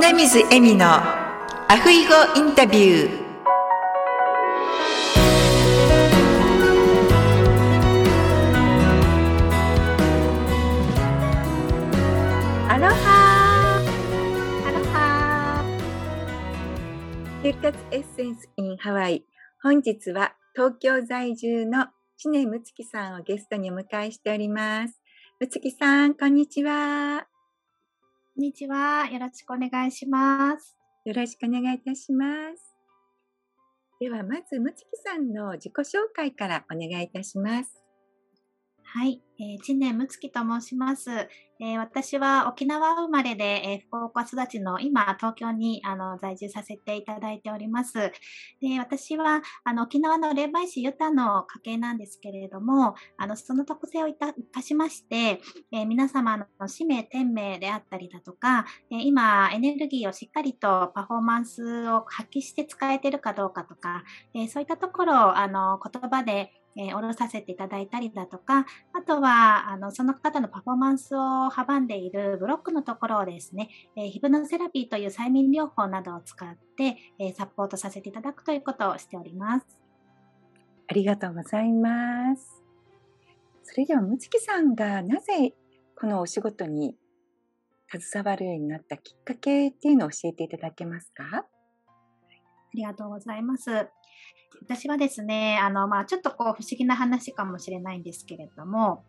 米水恵美のアフイゴインタビュー。アロハアロハ生活エッセンス in ハワイ。本日は東京在住の知念睦月さんをゲストにお迎えしております。睦月さんこんにちは。こんにちは。よろしくお願いします。よろしくお願いいたします。では、まず、むつきさんの自己紹介からお願いいたします。はい、えー、知念睦月と申します。えー、私は沖縄生まれで、えー、福岡育ちの今、東京にあの在住させていただいております。で私はあの沖縄の霊媒師ユタの家系なんですけれども、あのその特性を生かしまして、えー、皆様の使命、天命であったりだとか、え今、エネルギーをしっかりとパフォーマンスを発揮して使えているかどうかとか、えそういったところをあの言葉でえー、下ろさせていただいたりだとか、あとは、あの、その方のパフォーマンスを阻んでいるブロックのところをですね、えー、ヒプノセラピーという催眠療法などを使って、えー、サポートさせていただくということをしております。ありがとうございます。それでは、むつきさんがなぜこのお仕事に携わるようになったきっかけっていうのを教えていただけますか？ありがとうございます。私はですね、あの、まあ、ちょっとこう、不思議な話かもしれないんですけれども、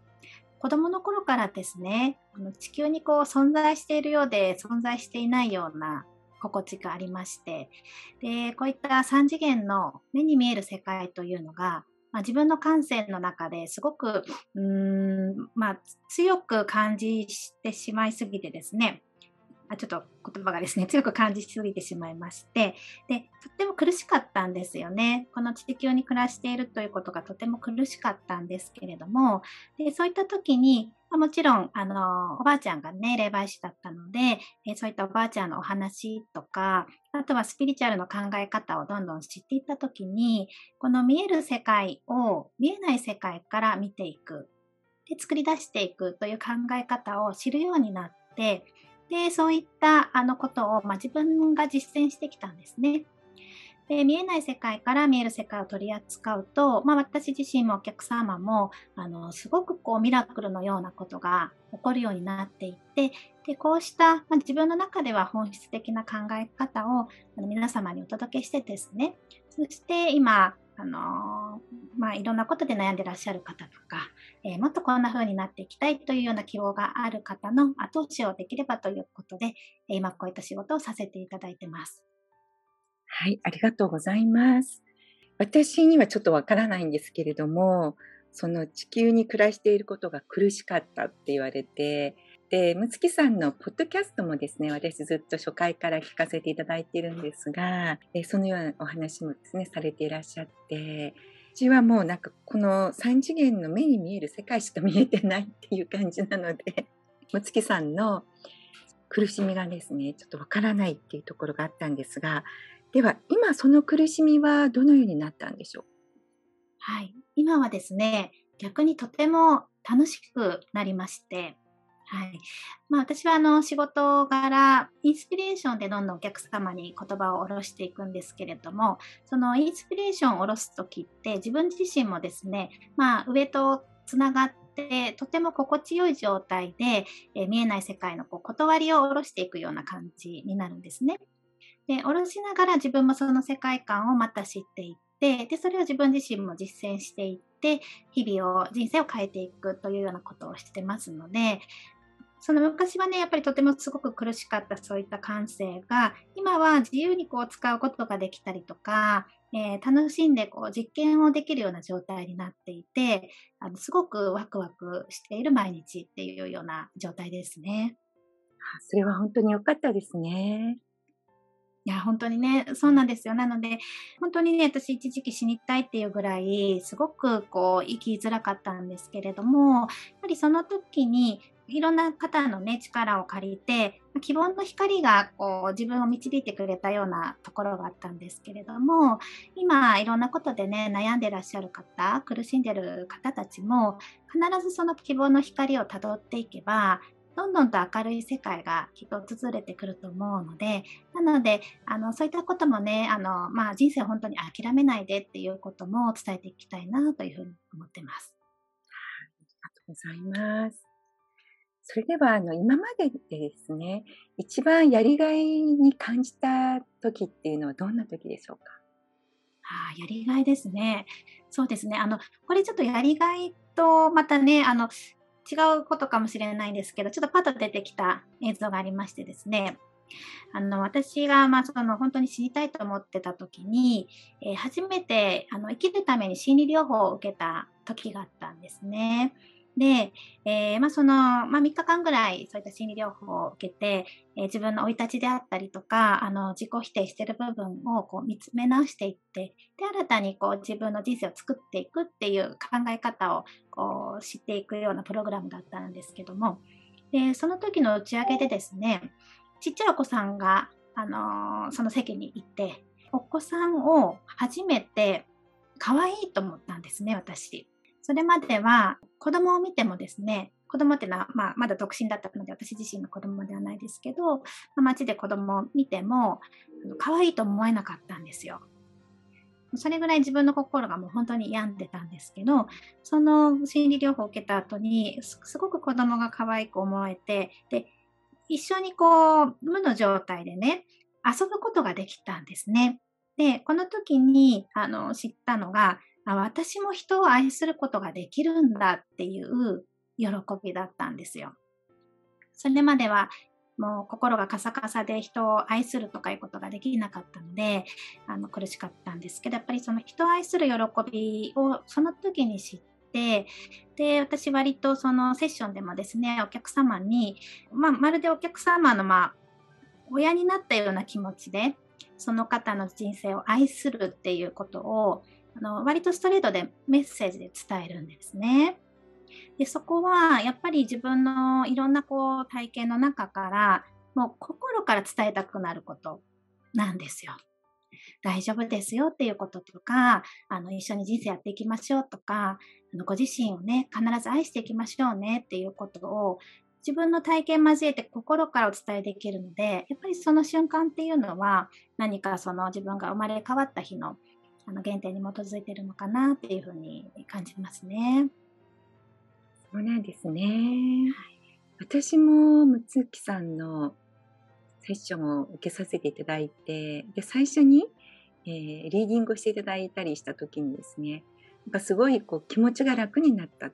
子供の頃からですね、この地球にこう存在しているようで存在していないような心地がありまして、で、こういった3次元の目に見える世界というのが、まあ、自分の感性の中ですごく、うーん、まあ、強く感じてしまいすぎてですね、ちょっと言葉がですね、強く感じすぎてしまいまして、で、とっても苦しかったんですよね。この地球に暮らしているということがとても苦しかったんですけれども、でそういった時に、もちろん、あの、おばあちゃんがね、霊媒師だったので、そういったおばあちゃんのお話とか、あとはスピリチュアルの考え方をどんどん知っていった時に、この見える世界を見えない世界から見ていく。で、作り出していくという考え方を知るようになって、で、そういったあのことを、まあ、自分が実践してきたんですね。で見えない世界から見える世界を取り扱うと、まあ、私自身もお客様もあのすごくこうミラクルのようなことが起こるようになっていってでこうした、まあ、自分の中では本質的な考え方をあの皆様にお届けしてですねそして今あのまあ、いろんなことで悩んでらっしゃる方とか、えー、もっとこんな風になっていきたいというような希望がある方の後押しをできればということで、え今こういった仕事をさせていただいてます。はい、ありがとうございます。私にはちょっとわからないんですけれども、その地球に暮らしていることが苦しかったって言われて、で、むつきさんのポッドキャストもですね、私ずっと初回から聞かせていただいているんですが、えそのようなお話もですね、されていらっしゃって、うちはもうなんかこの3次元の目に見える世界しか見えてないっていう感じなので、むつきさんの苦しみがですね、ちょっとわからないっていうところがあったんですが、では今その苦しみはどのようになったんでしょう？はい。今はですね、逆にとても楽しくなりまして、はい。まあ私はあの仕事柄、インスピレーションでどんどんお客様に言葉を下ろしていくんですけれども、そのインスピレーションを下ろすときって自分自身もですね、まあ上とつながってとても心地よい状態で、えー、見えない世界のこう断りを下ろしていくような感じになるんですね。で、下ろしながら自分もその世界観をまた知っていって、で、それを自分自身も実践していって、日々を、人生を変えていくというようなことをしてますので、その昔はね、やっぱりとてもすごく苦しかったそういった感性が、今は自由にこう使うことができたりとか、えー、楽しんでこう実験をできるような状態になっていて、あのすごくワクワクしている毎日っていうような状態ですね。それは本当に良かったですね。いや、本当にね、そうなんですよ。なので、本当にね、私一時期死にたいっていうぐらい、すごくこう、生きづらかったんですけれども、やっぱりその時に、いろんな方のね、力を借りて、希望の光がこう自分を導いてくれたようなところがあったんですけれども、今、いろんなことでね、悩んでらっしゃる方、苦しんでる方たちも、必ずその希望の光をたどっていけば、どんどんと明るい世界がきっと訪れてくると思うので、なので、あのそういったこともね、あのまあ、人生本当に諦めないでっていうことも伝えていきたいなというふうに思ってます。ありがとうございます。それでは、あの、今まででですね、一番やりがいに感じた時っていうのはどんな時でしょうか？あやりがいですね。そうですね。あの、これちょっとやりがいとまたね、あの、違うことかもしれないんですけど、ちょっとパッと出てきた映像がありましてですね、あの私がまあその本当に死にたいと思ってた時に、えー、初めてあの生きるために心理療法を受けた時があったんですね。で、えー、まあ、その、まあ、3日間ぐらいそういった心理療法を受けて、えー、自分の生い立ちであったりとか、あの、自己否定してる部分をこう見つめ直していって、で、新たにこう自分の人生を作っていくっていう考え方をこう知っていくようなプログラムだったんですけども、で、その時の打ち上げでですね、ちっちゃいお子さんが、あのー、その席に行って、お子さんを初めて可愛いと思ったんですね、私。それまでは子供を見てもですね、子供っていうのは、まあ、まだ独身だったので、私自身の子供ではないですけど、ま、街で子供を見ても、可愛いと思えなかったんですよ。それぐらい自分の心がもう本当に病んでたんですけど、その心理療法を受けた後に、すごく子供が可愛く思えて、で、一緒にこう、無の状態でね、遊ぶことができたんですね。で、この時にあの知ったのが、あ私も人を愛することができるんだっていう喜びだったんですよ。それまではもう心がカサカサで人を愛するとかいうことができなかったのであの苦しかったんですけどやっぱりその人を愛する喜びをその時に知ってで私割とそのセッションでもですねお客様に、まあ、まるでお客様のまあ親になったような気持ちでその方の人生を愛するっていうことをあの割とストレートでメッセージで伝えるんですね。でそこはやっぱり自分のいろんなこう体験の中からもう心から伝えたくなることなんですよ。大丈夫ですよっていうこととか、あの一緒に人生やっていきましょうとか、あのご自身をね、必ず愛していきましょうねっていうことを自分の体験交えて心からお伝えできるので、やっぱりその瞬間っていうのは何かその自分が生まれ変わった日のあの原点に基づいているのかなっていうふうに感じますね。そうなんですね。はい、私もむつきさんのセッションを受けさせていただいて、で最初に、えー、リーディングをしていただいたりした時にですね、なんかすごいこう気持ちが楽になったん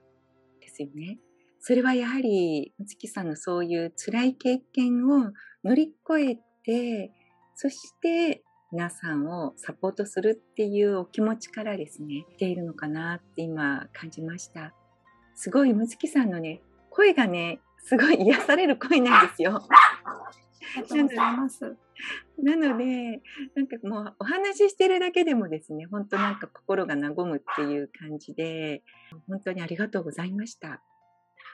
ですよね。それはやはり、むつきさんのそういう辛い経験を乗り越えて、そして皆さんをサポートするっていうお気持ちからですね、来ているのかなって今感じました。すごい、むつきさんのね、声がね、すごい癒される声なんですよ。なので、なんかもうお話ししてるだけでもですね、本当なんか心が和むっていう感じで、本当にありがとうございました。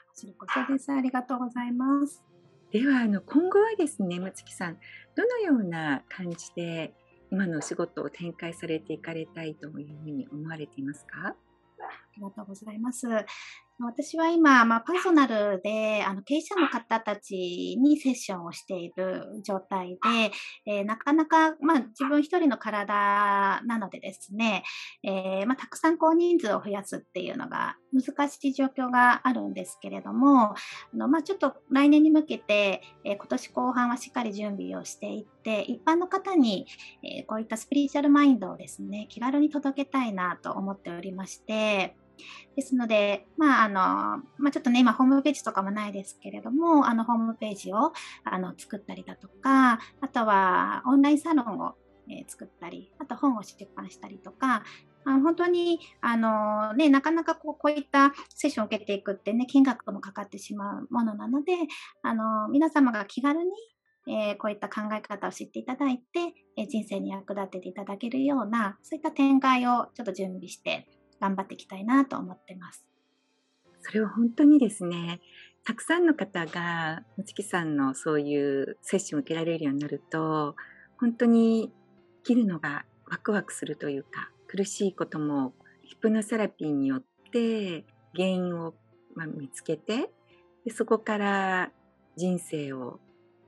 こちらこそです。ありがとうございます。では、あの、今後はですね、むつきさん、どのような感じで今のお仕事を展開されていかれたいというふうに思われていますか？ありがとうございます。私は今、まあ、パーソナルであの経営者の方たちにセッションをしている状態で、えー、なかなか、まあ、自分一人の体なのでですね、えー、まあ、たくさんこう人数を増やすっていうのが難しい状況があるんですけれども、あのまあ、ちょっと来年に向けて、えー、今年後半はしっかり準備をしていって、一般の方に、えこういったスピリチュアルマインドをですね、気軽に届けたいなと思っておりまして、ですので、まああのまあ、ちょっとね、今、ホームページとかもないですけれども、あのホームページをあの作ったりだとか、あとはオンラインサロンを、えー、作ったり、あと本を出版したりとか、あ本当にあの、ね、なかなかこうこういったセッションを受けていくってね、金額もかかってしまうものなので、あの皆様が気軽にえー、こういった考え方を知っていただいて、えー、人生に役立てていただけるような、そういった展開をちょっと準備して頑張っていきたいなと思ってます。それは本当にですね、たくさんの方が、むつきさんのそういうセッションを受けられるようになると、本当に生きるのがワクワクするというか、苦しいこともヒプノセラピーによって原因を、ま見つけてでそこから人生を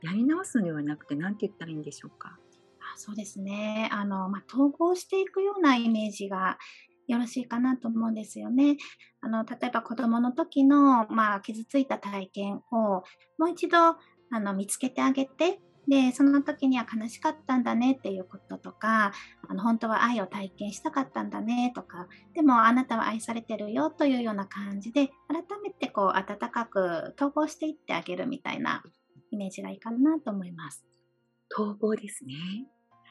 やり直すのではなくて何て言ったらいいんでしょうか？あそうですねあの、まあ、統合していくようなイメージがよろしいかなと思うんですよね。あの例えば子どもの時の、まあ、傷ついた体験をもう一度あの見つけてあげてでその時には悲しかったんだねっていうこととかあの本当は愛を体験したかったんだねとかでもあなたは愛されてるよというような感じで改めてこう温かく統合していってあげるみたいなイメージがいいかなと思います。統合ですね。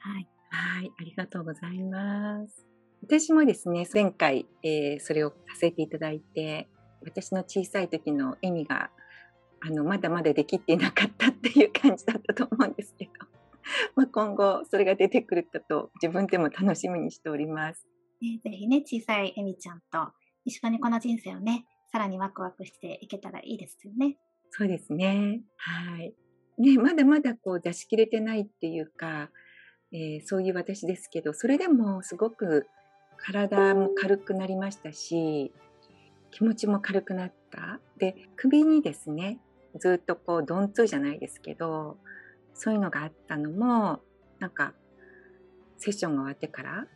はい。はい、ありがとうございます。私もですね、前回、えー、それをさせていただいて、私の小さい時の笑みがあのまだまだできていなかったっていう感じだったと思うんですけど、まあ、今後それが出てくるかと自分でも楽しみにしております。ね、ぜひね小さいえみちゃんと一緒にこの人生をねさらにワクワクしていけたらいいですよね。そうですね。はい。ね、まだまだこう出し切れてないっていうか、えー、そういう私ですけど、それでもすごく体も軽くなりましたし、気持ちも軽くなった。で、首にですね、ずっとこう鈍痛じゃないですけどそういうのがあったのもなんかセッションが終わってから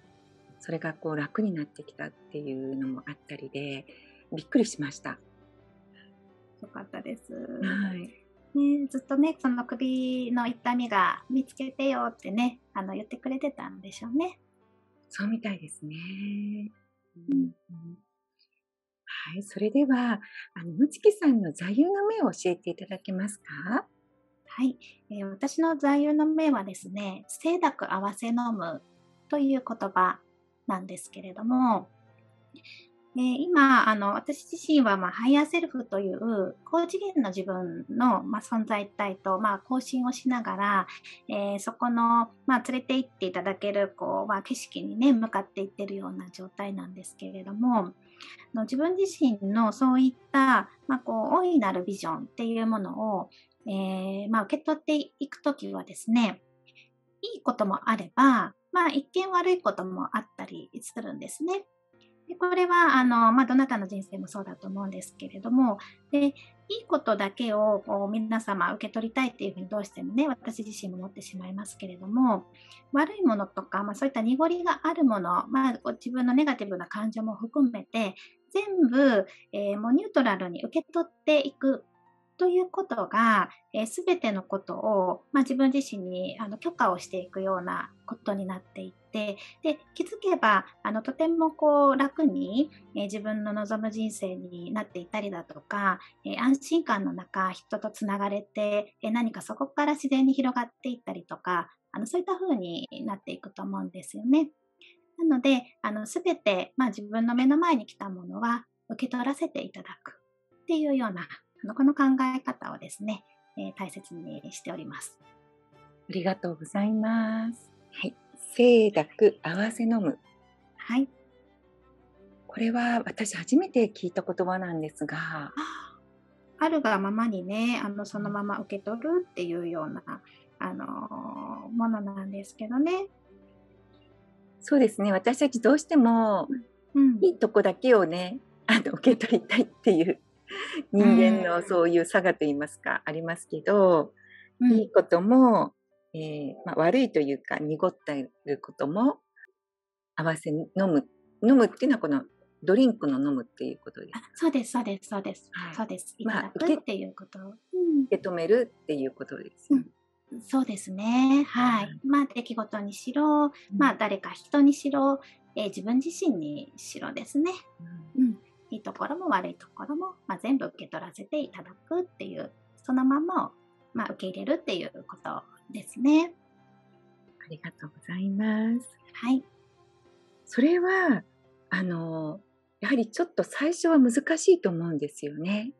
それがこう楽になってきたっていうのもあったりでびっくりしました。よかったです。はい。ね、ずっとね、その首の痛みが見つけてよってね、あの言ってくれてたんでしょうね。そうみたいですね。うん、はい、それでは、あの、むちきさんの座右の銘を教えていただけますか？はい、えー、私の座右の銘はですね、清濁合わせ飲むという言葉なんですけれども、今、あの、私自身は、まあ、ハイヤーセルフという高次元の自分の、まあ、存在体と、まあ、交信をしながら、えー、そこの、まあ、連れて行っていただける、こう、まあ、景色にね、向かっていってるような状態なんですけれども、の自分自身のそういった、まあ、こう大いなるビジョンっていうものを、えー、まあ、受け取っていくときはですね、いいこともあれば、まあ、一見悪いこともあったりするんですね。でこれはあの、まあ、どなたの人生もそうだと思うんですけれども、でいいことだけをこう皆様受け取りたいっていうふうにどうしてもね、私自身も思ってしまいますけれども、悪いものとか、まあ、そういった濁りがあるもの、まあ、自分のネガティブな感情も含めて、全部、えー、もうニュートラルに受け取っていくということが、えー、全てのことを、まあ、自分自身にあの許可をしていくようなことになっていってで気づけばあのとてもこう楽に、えー、自分の望む人生になっていたりだとか、えー、安心感の中人とつながれて、え何かそこから自然に広がっていったりとかあのそういった風になっていくと思うんですよね。なので、あの全て、まあ、自分の目の前に来たものは受け取らせていただくっていうようなこの考え方をですね、えー、大切にしております。ありがとうございます。はい。清濁合わせ飲む。はい。これは私初めて聞いた言葉なんですが。あるがままにね、あのそのまま受け取るっていうような、あのものなんですけどね。そうですね。私たちどうしても、うん、いいとこだけをね、あの受け取りたいっていう 人間のそういう差がといいますか、ありますけど、うん、いいことも、えー、まあ、悪いというか濁っていることも合わせ飲む飲むっていうのはこのドリンクの飲むっていうことですそうですそうですそうです、はい、そうです。いただくっていうこと、受け止めるっていうことです、うん。そうですね。はい。まあ、出来事にしろ、まあ、誰か人にしろ、えー、自分自身にしろですね。うん。いいところも悪いところも、まあ、全部受け取らせていただくっていう、そのままを、まあ、受け入れるっていうことですね。ありがとうございます。はい。それは、あの、やはりちょっと最初は難しいと思うんですよね。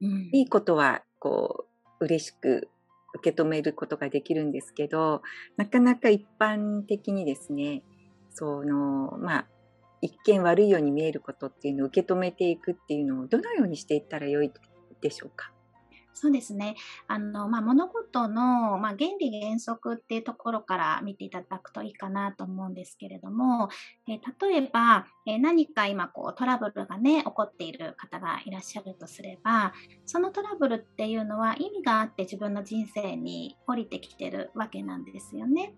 うん、いいことは、こう、嬉しく受け止めることができるんですけど、なかなか一般的にですね、その、まあ、一見悪いように見えることっていうのを受け止めていくっていうのをどのようにしていったらよいでしょうか？そうですね。あの、まあ、物事の、まあ、原理原則っていうところから見ていただくといいかなと思うんですけれども、えー、例えば、えー、何か今こうトラブルがね、起こっている方がいらっしゃるとすれば、そのトラブルっていうのは意味があって自分の人生に降りてきてるわけなんですよね。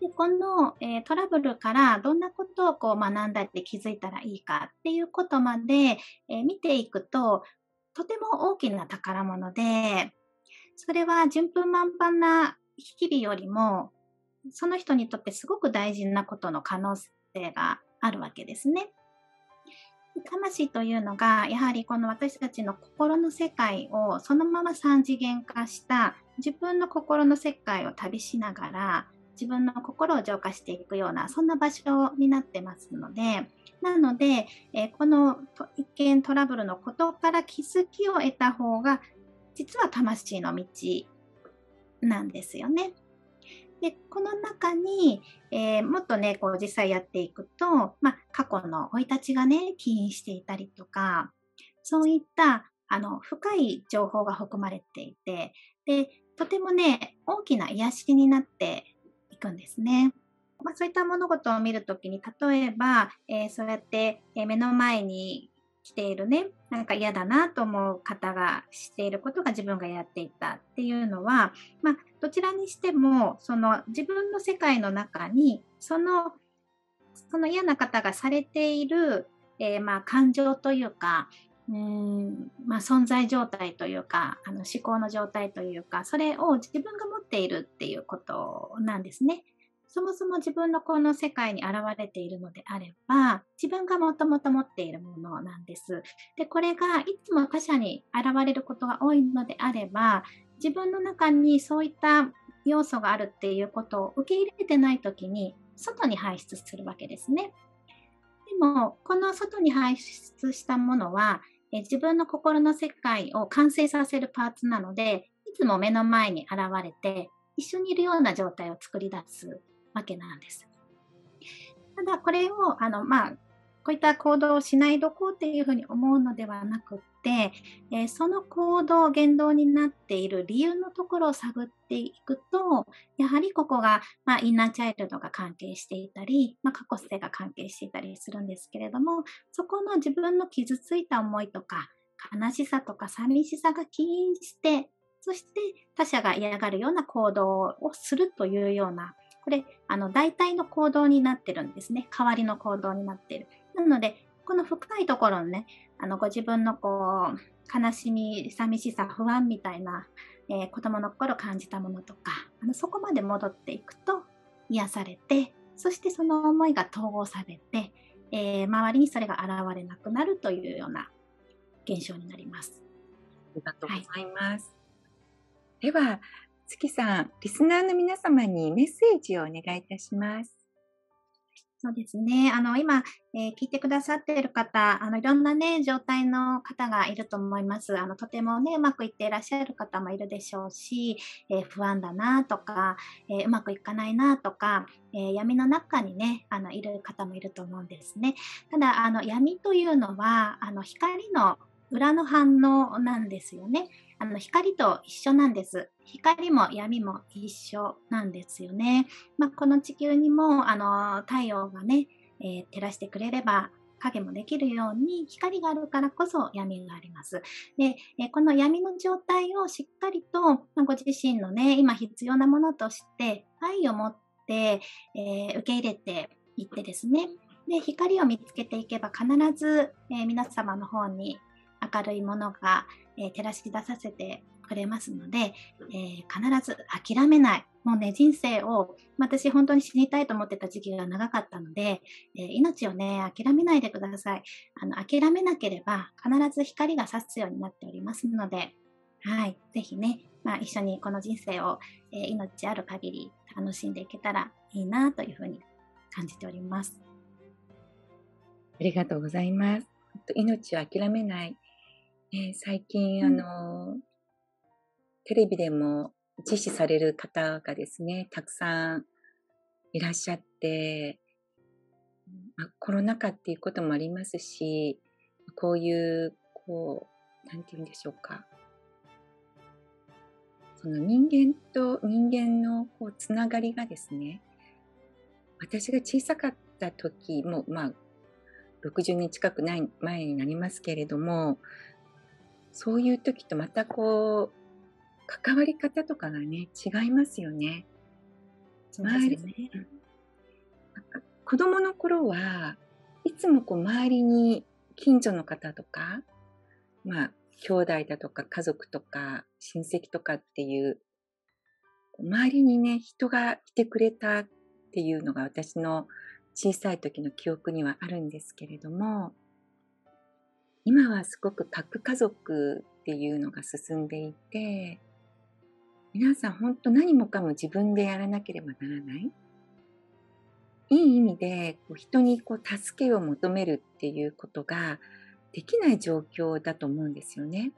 でこの、えー、トラブルからどんなことをこう学んだり気づいたらいいかっていうことまで、えー、見ていくととても大きな宝物で、それは順風満帆な日々よりも、その人にとってすごく大事なことの可能性があるわけですね。魂というのが、やはりこの私たちの心の世界をそのまま三次元化した自分の心の世界を旅しながら、自分の心を浄化していくような、そんな場所になってますので、なので、え、この一見トラブルのことから気づきを得た方が、実は魂の道なんですよね。で、この中に、えー、もっとね、こう実際やっていくと、まあ、過去の生い立ちがね、起因していたりとか、そういったあの深い情報が含まれていて、で、とてもね、大きな癒しになってくんですね。まあ、そういった物事を見るときに、例えば、えー、そうやって、え目の前に来ているね、なんか嫌だなと思う方がしていることが自分がやっていたっていうのは、まあ、どちらにしても、その自分の世界の中に、その、その嫌な方がされている、えー、まあ感情というか、うんまあ、存在状態というかあの思考の状態というかそれを自分が持っているっていうことなんですね。そもそも自分のこの世界に現れているのであれば、自分がもともと持っているものなんです。で、これがいつも他者に現れることが多いのであれば、自分の中にそういった要素があるっていうことを受け入れてないときに、外に排出するわけですね。も、この外に排出したものは、え自分の心の世界を完成させるパーツなので、いつも目の前に現れて、一緒にいるような状態を作り出すわけなんです。ただこれをあの、まあ、こういった行動をしないどこうっていうふうに思うのではなくて、えー、その行動、言動になっている理由のところを探っていくと、やはりここが、まあ、インナーチャイルドが関係していたり、まあ、過去性が関係していたりするんですけれども、そこの自分の傷ついた思いとか、悲しさとか寂しさが起因して、そして他者が嫌がるような行動をするというようなこれ、あの、代替の行動になってるんですね。代わりの行動になっている。なので、この深いところのね、あの、ご自分のこう、悲しみ、寂しさ、不安みたいな、えー、子供の頃感じたものとか、あのそこまで戻っていくと癒されて、そしてその思いが統合されて、えー、周りにそれが現れなくなるというような現象になります。ありがとうございます。はい、では、月さん、リスナーの皆様にメッセージをお願いいたします。そうですね。あの、今、えー、聞いてくださっている方、あの、いろんなね、状態の方がいると思います。あの、とてもね、うまくいっていらっしゃる方もいるでしょうし、えー、不安だなとか、えー、うまくいかないなとか、え闇の中にね、あの、いる方もいると思うんですね。ただ、あの、闇というのは、あの、光の裏の反応なんですよね。あの光と一緒なんです。光も闇も一緒なんですよね。まあ、この地球にもあの太陽がね、えー、照らしてくれれば影もできるように光があるからこそ闇があります。で、えこの闇の状態をしっかりと、まご自身のね、今必要なものとして愛を持って、えー、受け入れていってですね、で光を見つけていけば必ず、えー、皆様の方に明るいものが、えー、照らし出させてくれますので、えー、必ず諦めない。もうね、人生を、私本当に死にたいと思ってた時期が長かったので、えー、命をね、諦めないでください。あの、諦めなければ必ず光が差すようになっておりますので、はい、ぜひね、まあ、一緒にこの人生を、えー、命ある限り楽しんでいけたらいいなというふうに感じております。ありがとうございます。命を諦めないえ最近、あの、テレビでも実施される方がですね、たくさんいらっしゃって、まあ、コロナ禍っていうこともありますし、こういう、こう、なんて言うんでしょうか。その人間と人間のこうつながりがですね、私が小さかった時も、まあ、60年近くない前になりますけれども、そういう時とまたこう、関わり方とかがね、違いますよね。そうですね。子供の頃はいつもこう周りに近所の方とか、まあ、兄弟だとか家族とか親戚とかっていう、周りにね、人がいてくれたっていうのが私の小さい時の記憶にはあるんですけれども、今はすごく核家族っていうのが進んでいて、皆さん本当何もかも自分でやらなければならないいい意味でこう人にこう助けを求めるっていうことができない状況だと思うんですよね。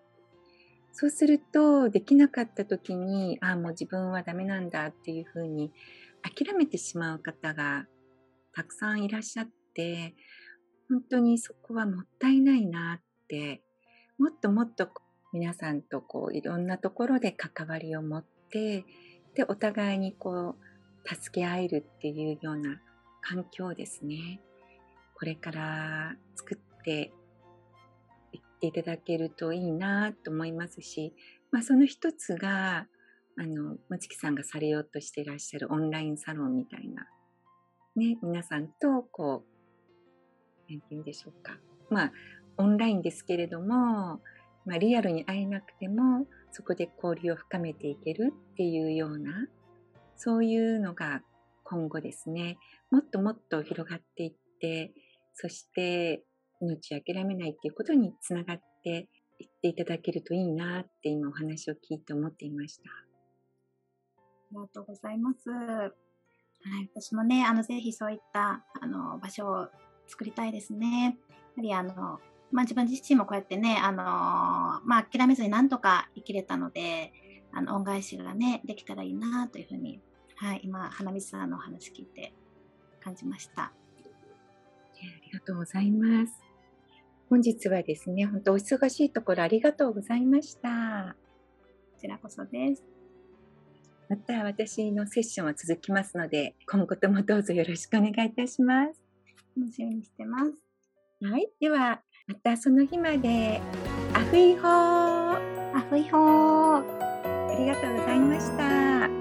そうするとできなかった時にああもう自分はダメなんだっていうふうに諦めてしまう方がたくさんいらっしゃって本当にそこはもったいないなってもっともっと皆さんとこういろんなところで関わりを持ってでお互いにこう助け合えるっていうような環境ですね。これから作っていっていただけるといいなと思いますし、まあ、その一つがあのもちきさんがされようとしていらっしゃるオンラインサロンみたいな、ね、皆さんとこう何て言うんでしょうかまあオンラインですけれども、まあ、リアルに会えなくてもそこで交流を深めていけるっていうようなそういうのが今後ですねもっともっと広がっていってそして命を諦めないっていうことにつながっていっていただけるといいなって今お話を聞いて思っていました。ありがとうございます。はい、私もね、あのぜひそういったあの場所を作りたいですね。やはりあのまあ、自分自身もこうやってね、あのー、まあ、諦めずになんとか生きれたので、あの恩返しがね、できたらいいなというふうに、はい、今、花水さんのお話聞いて感じました。ありがとうございます。本日はですね、本当お忙しいところありがとうございました。こちらこそです。また私のセッションは続きますので、今後ともどうぞよろしくお願いいたします。楽しみにしてます。はい。では、またその日まで、アフイホー。アフイホー。ありがとうございました。